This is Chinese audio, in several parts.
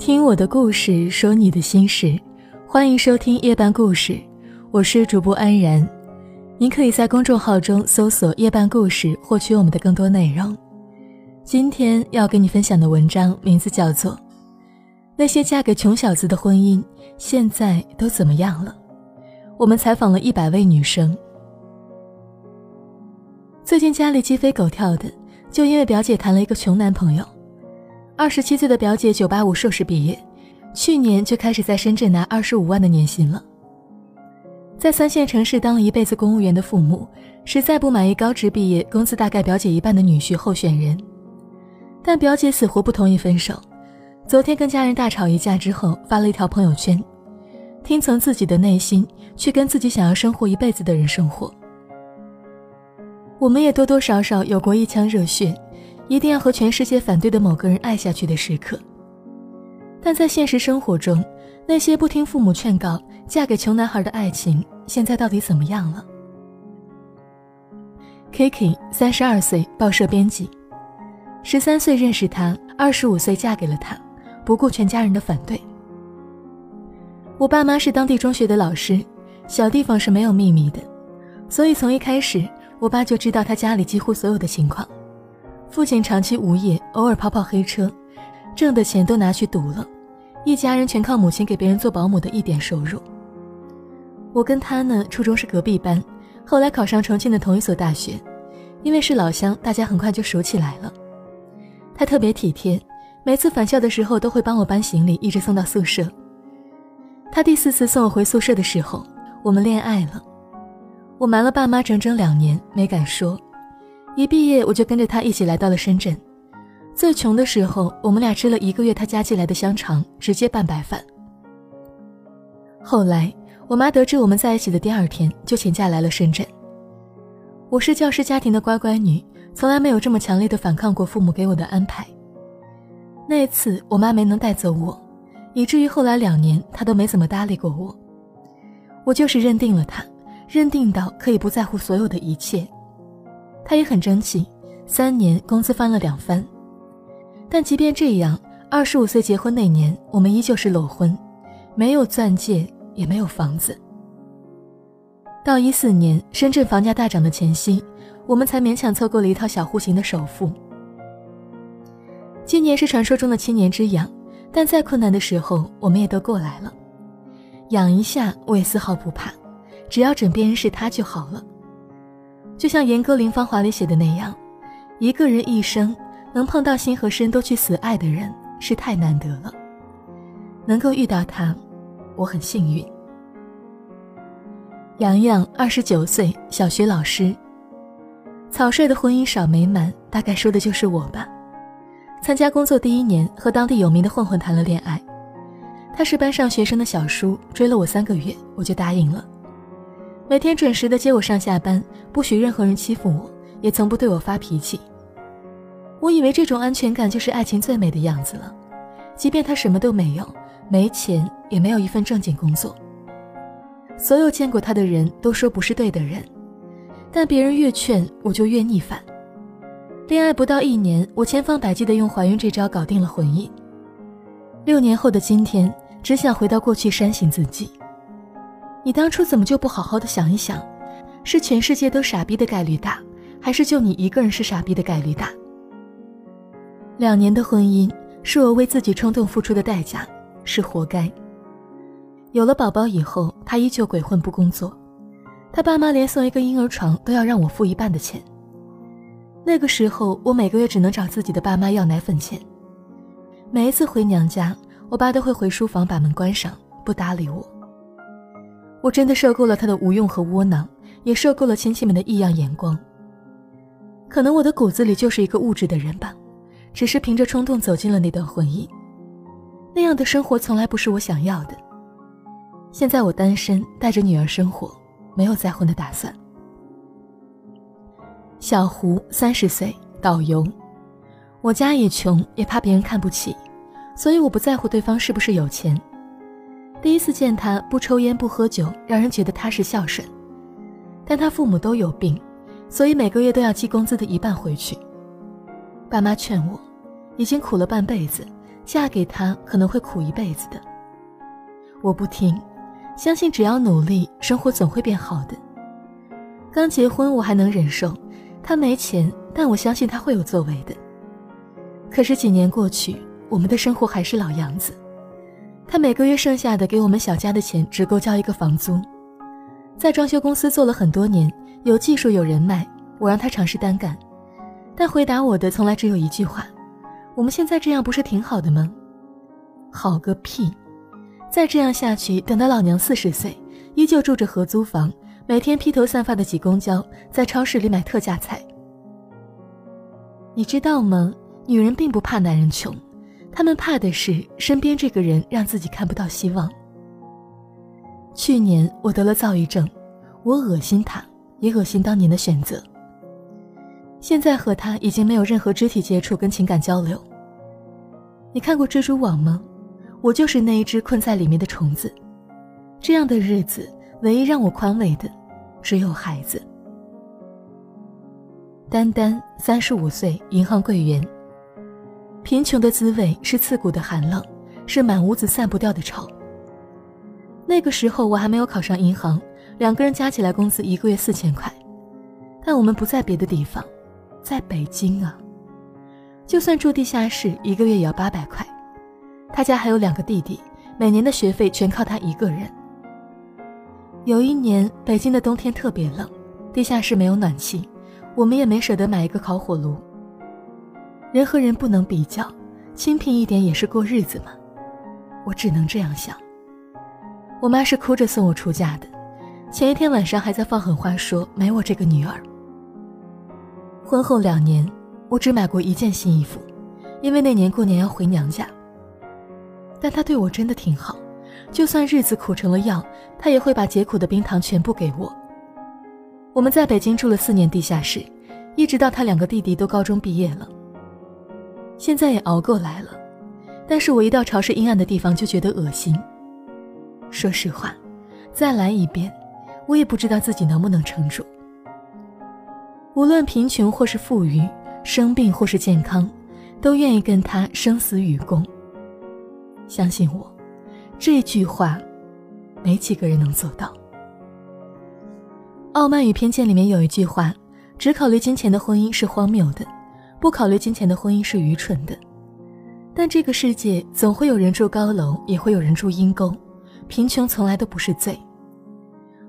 听我的故事，说你的心事，欢迎收听夜半故事，我是主播安然。您可以在公众号中搜索“夜半故事”，获取我们的更多内容。今天要跟你分享的文章名字叫做《那些嫁给穷小子的婚姻现在都怎么样了》。我们采访了一百位女生，最近家里鸡飞狗跳的，就因为表姐谈了一个穷男朋友。二十七岁的表姐，九八五硕士毕业，去年就开始在深圳拿二十五万的年薪了。在三线城市当了一辈子公务员的父母，实在不满意高职毕业、工资大概表姐一半的女婿候选人，但表姐死活不同意分手。昨天跟家人大吵一架之后，发了一条朋友圈，听从自己的内心，去跟自己想要生活一辈子的人生活。我们也多多少少有过一腔热血。一定要和全世界反对的某个人爱下去的时刻，但在现实生活中，那些不听父母劝告嫁给穷男孩的爱情，现在到底怎么样了？Kiki 三十二岁，报社编辑，十三岁认识他，二十五岁嫁给了他，不顾全家人的反对。我爸妈是当地中学的老师，小地方是没有秘密的，所以从一开始，我爸就知道他家里几乎所有的情况。父亲长期无业，偶尔跑跑黑车，挣的钱都拿去赌了，一家人全靠母亲给别人做保姆的一点收入。我跟他呢，初中是隔壁班，后来考上重庆的同一所大学，因为是老乡，大家很快就熟起来了。他特别体贴，每次返校的时候都会帮我搬行李，一直送到宿舍。他第四次送我回宿舍的时候，我们恋爱了，我瞒了爸妈整整两年，没敢说。一毕业，我就跟着他一起来到了深圳。最穷的时候，我们俩吃了一个月他家寄来的香肠，直接拌白饭。后来，我妈得知我们在一起的第二天，就请假来了深圳。我是教师家庭的乖乖女，从来没有这么强烈的反抗过父母给我的安排。那次，我妈没能带走我，以至于后来两年，她都没怎么搭理过我。我就是认定了她，认定到可以不在乎所有的一切。他也很争气，三年工资翻了两番。但即便这样，二十五岁结婚那年，我们依旧是裸婚，没有钻戒，也没有房子。到一四年深圳房价大涨的前夕，我们才勉强凑够了一套小户型的首付。今年是传说中的七年之痒，但再困难的时候，我们也都过来了。养一下，我也丝毫不怕，只要枕边人是他就好了。就像严歌苓芳华里写的那样，一个人一生能碰到心和身都去死爱的人是太难得了。能够遇到他，我很幸运。洋洋二十九岁，小学老师。草率的婚姻少美满，大概说的就是我吧。参加工作第一年，和当地有名的混混谈了恋爱。他是班上学生的小叔，追了我三个月，我就答应了。每天准时的接我上下班，不许任何人欺负我，也从不对我发脾气。我以为这种安全感就是爱情最美的样子了，即便他什么都没有，没钱，也没有一份正经工作。所有见过他的人都说不是对的人，但别人越劝我就越逆反。恋爱不到一年，我千方百计的用怀孕这招搞定了婚姻。六年后的今天，只想回到过去扇醒自己。你当初怎么就不好好的想一想，是全世界都傻逼的概率大，还是就你一个人是傻逼的概率大？两年的婚姻是我为自己冲动付出的代价，是活该。有了宝宝以后，他依旧鬼混不工作，他爸妈连送一个婴儿床都要让我付一半的钱。那个时候，我每个月只能找自己的爸妈要奶粉钱。每一次回娘家，我爸都会回书房把门关上，不搭理我。我真的受够了他的无用和窝囊，也受够了亲戚们的异样眼光。可能我的骨子里就是一个物质的人吧，只是凭着冲动走进了那段婚姻。那样的生活从来不是我想要的。现在我单身，带着女儿生活，没有再婚的打算。小胡三十岁，导游。我家也穷，也怕别人看不起，所以我不在乎对方是不是有钱。第一次见他，不抽烟不喝酒，让人觉得他是孝顺。但他父母都有病，所以每个月都要寄工资的一半回去。爸妈劝我，已经苦了半辈子，嫁给他可能会苦一辈子的。我不听，相信只要努力，生活总会变好的。刚结婚我还能忍受，他没钱，但我相信他会有作为的。可是几年过去，我们的生活还是老样子。他每个月剩下的给我们小家的钱，只够交一个房租。在装修公司做了很多年，有技术有人脉，我让他尝试单干，但回答我的从来只有一句话：“我们现在这样不是挺好的吗？”好个屁！再这样下去，等到老娘四十岁，依旧住着合租房，每天披头散发的挤公交，在超市里买特价菜。你知道吗？女人并不怕男人穷，他们怕的是身边这个人让自己看不到希望。去年我得了躁郁症，我恶心他，也恶心当年的选择。现在和他已经没有任何肢体接触跟情感交流。你看过蜘蛛网吗？我就是那一只困在里面的虫子，这样的日子，唯一让我宽慰的，只有孩子。丹丹，三十五岁，银行柜员。贫穷的滋味是刺骨的寒冷，是满屋子散不掉的臭。那个时候我还没有考上银行，两个人加起来工资一个月四千块，但我们不在别的地方，在北京啊，就算住地下室，一个月也要八百块。他家还有两个弟弟，每年的学费全靠他一个人。有一年，北京的冬天特别冷，地下室没有暖气，我们也没舍得买一个烤火炉。人和人不能比较，清贫一点也是过日子嘛。我只能这样想。我妈是哭着送我出嫁的，前一天晚上还在放狠话说没我这个女儿。婚后两年，我只买过一件新衣服，因为那年过年要回娘家。但他对我真的挺好，就算日子苦成了药，他也会把解苦的冰糖全部给我。我们在北京住了四年地下室，一直到他两个弟弟都高中毕业了。现在也熬过来了，但是我一到潮湿阴暗的地方就觉得恶心。说实话，再来一遍，我也不知道自己能不能撑住。无论贫穷或是富裕，生病或是健康，都愿意跟他生死与共。相信我，这句话，没几个人能做到。《傲慢与偏见》里面有一句话：“只考虑金钱的婚姻是荒谬的，不考虑金钱的婚姻是愚蠢的。”但这个世界总会有人住高楼，也会有人住阴沟，贫穷从来都不是罪。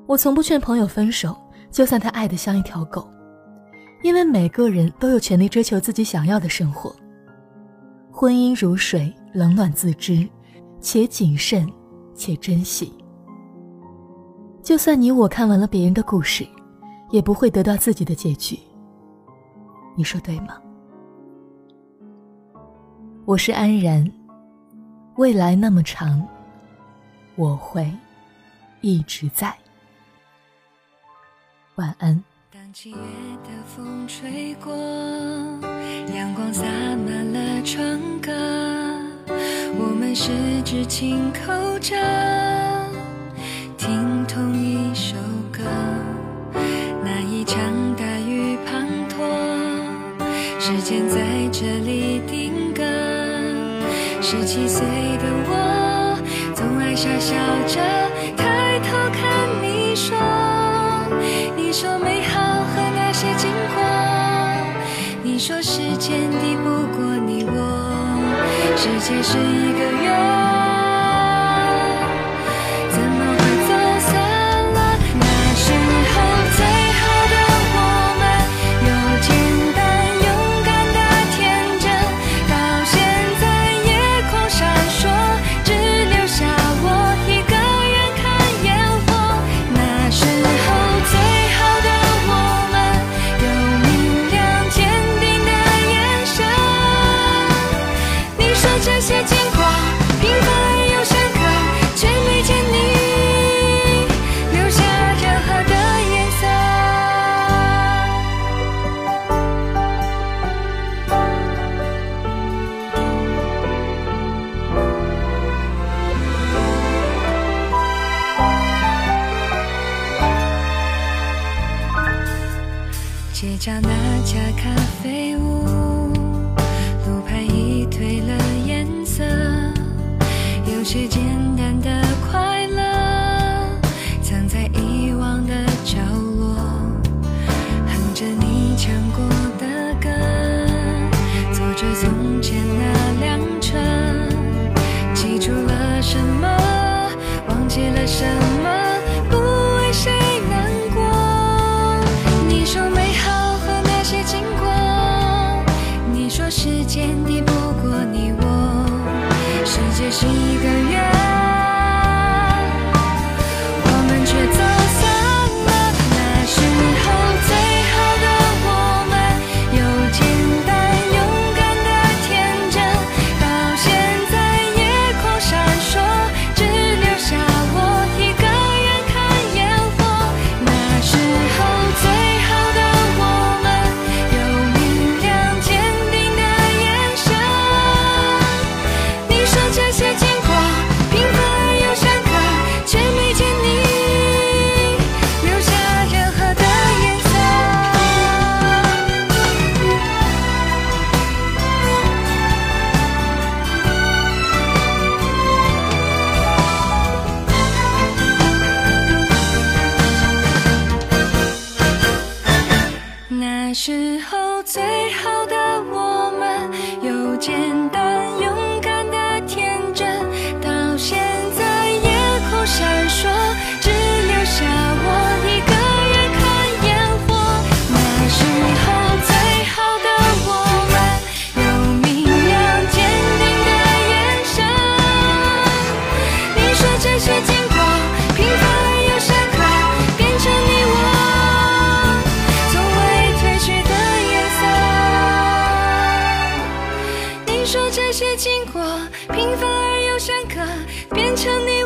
我从不劝朋友分手，就算他爱得像一条狗，因为每个人都有权利追求自己想要的生活。婚姻如水。冷暖自知，且谨慎，且珍惜。就算你我看完了别人的故事，也不会得到自己的结局。你说对吗？我是安然，未来那么长，我会一直在。晚安。当七月的风吹过，阳光洒满了窗格。我们十指轻扣着，十七岁的我，总爱傻笑着抬头看你说，你说美好和那些经过，你说时间抵不过你我。世界是一个圆。时间敌不过你我。世界是一个经过平凡而又深刻变成你